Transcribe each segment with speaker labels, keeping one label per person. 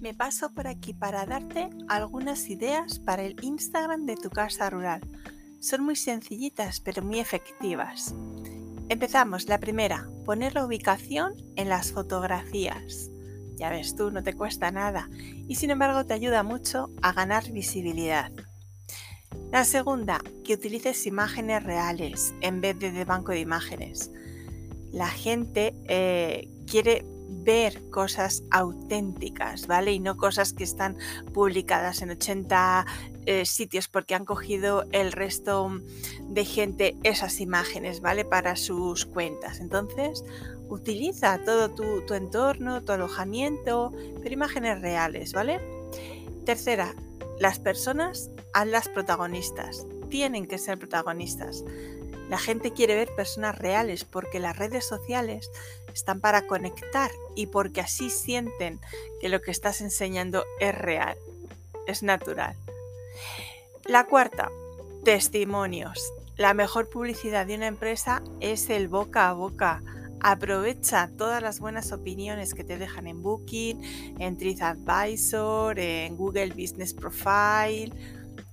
Speaker 1: me paso por aquí para darte algunas ideas para el Instagram de tu casa rural. Son muy sencillitas pero muy efectivas. Empezamos. La primera, poner la ubicación en las fotografías. Ya ves tú, no te cuesta nada y sin embargo te ayuda mucho a ganar visibilidad. La segunda, que utilices imágenes reales en vez de de banco de imágenes. La gente eh, quiere ver cosas auténticas, ¿vale? Y no cosas que están publicadas en 80 eh, sitios porque han cogido el resto de gente esas imágenes, ¿vale? Para sus cuentas. Entonces, utiliza todo tu, entorno, tu alojamiento, pero imágenes reales, ¿vale? Tercera, las personas a las protagonistas. Tienen que ser protagonistas. La gente quiere ver personas reales porque las redes sociales están para conectar y porque así sienten que lo que estás enseñando es real, es natural. La cuarta, testimonios. La mejor publicidad de una empresa es el boca a boca. Aprovecha todas las buenas opiniones que te dejan en Booking, en TripAdvisor, en Google Business Profile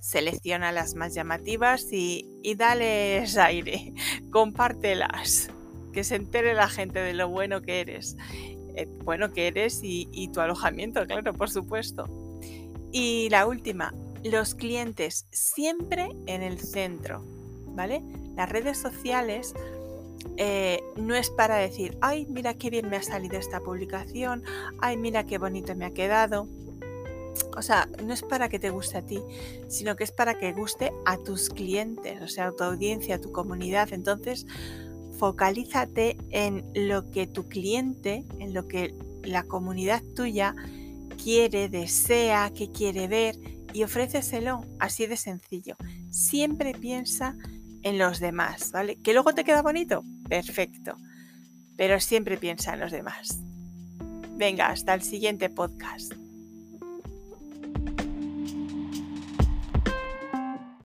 Speaker 1: selecciona las más llamativas y, y dales aire, compártelas, que se entere la gente de lo bueno que eres, eh, bueno que eres y, tu alojamiento, claro, por supuesto. Y la última, los clientes siempre en el centro, ¿vale? Las redes sociales eh, no es para decir, ay, mira qué bien me ha salido esta publicación, ay, mira qué bonito me ha quedado. O sea, no es para que te guste a ti, sino que es para que guste a tus clientes, o sea, a tu audiencia, a tu comunidad. Entonces, focalízate en lo que tu cliente, en lo que la comunidad tuya quiere, desea, que quiere ver y ofréceselo así de sencillo. Siempre piensa en los demás, ¿vale? ¿Que luego te queda bonito? Perfecto. Pero siempre piensa en los demás. Venga, hasta el siguiente podcast.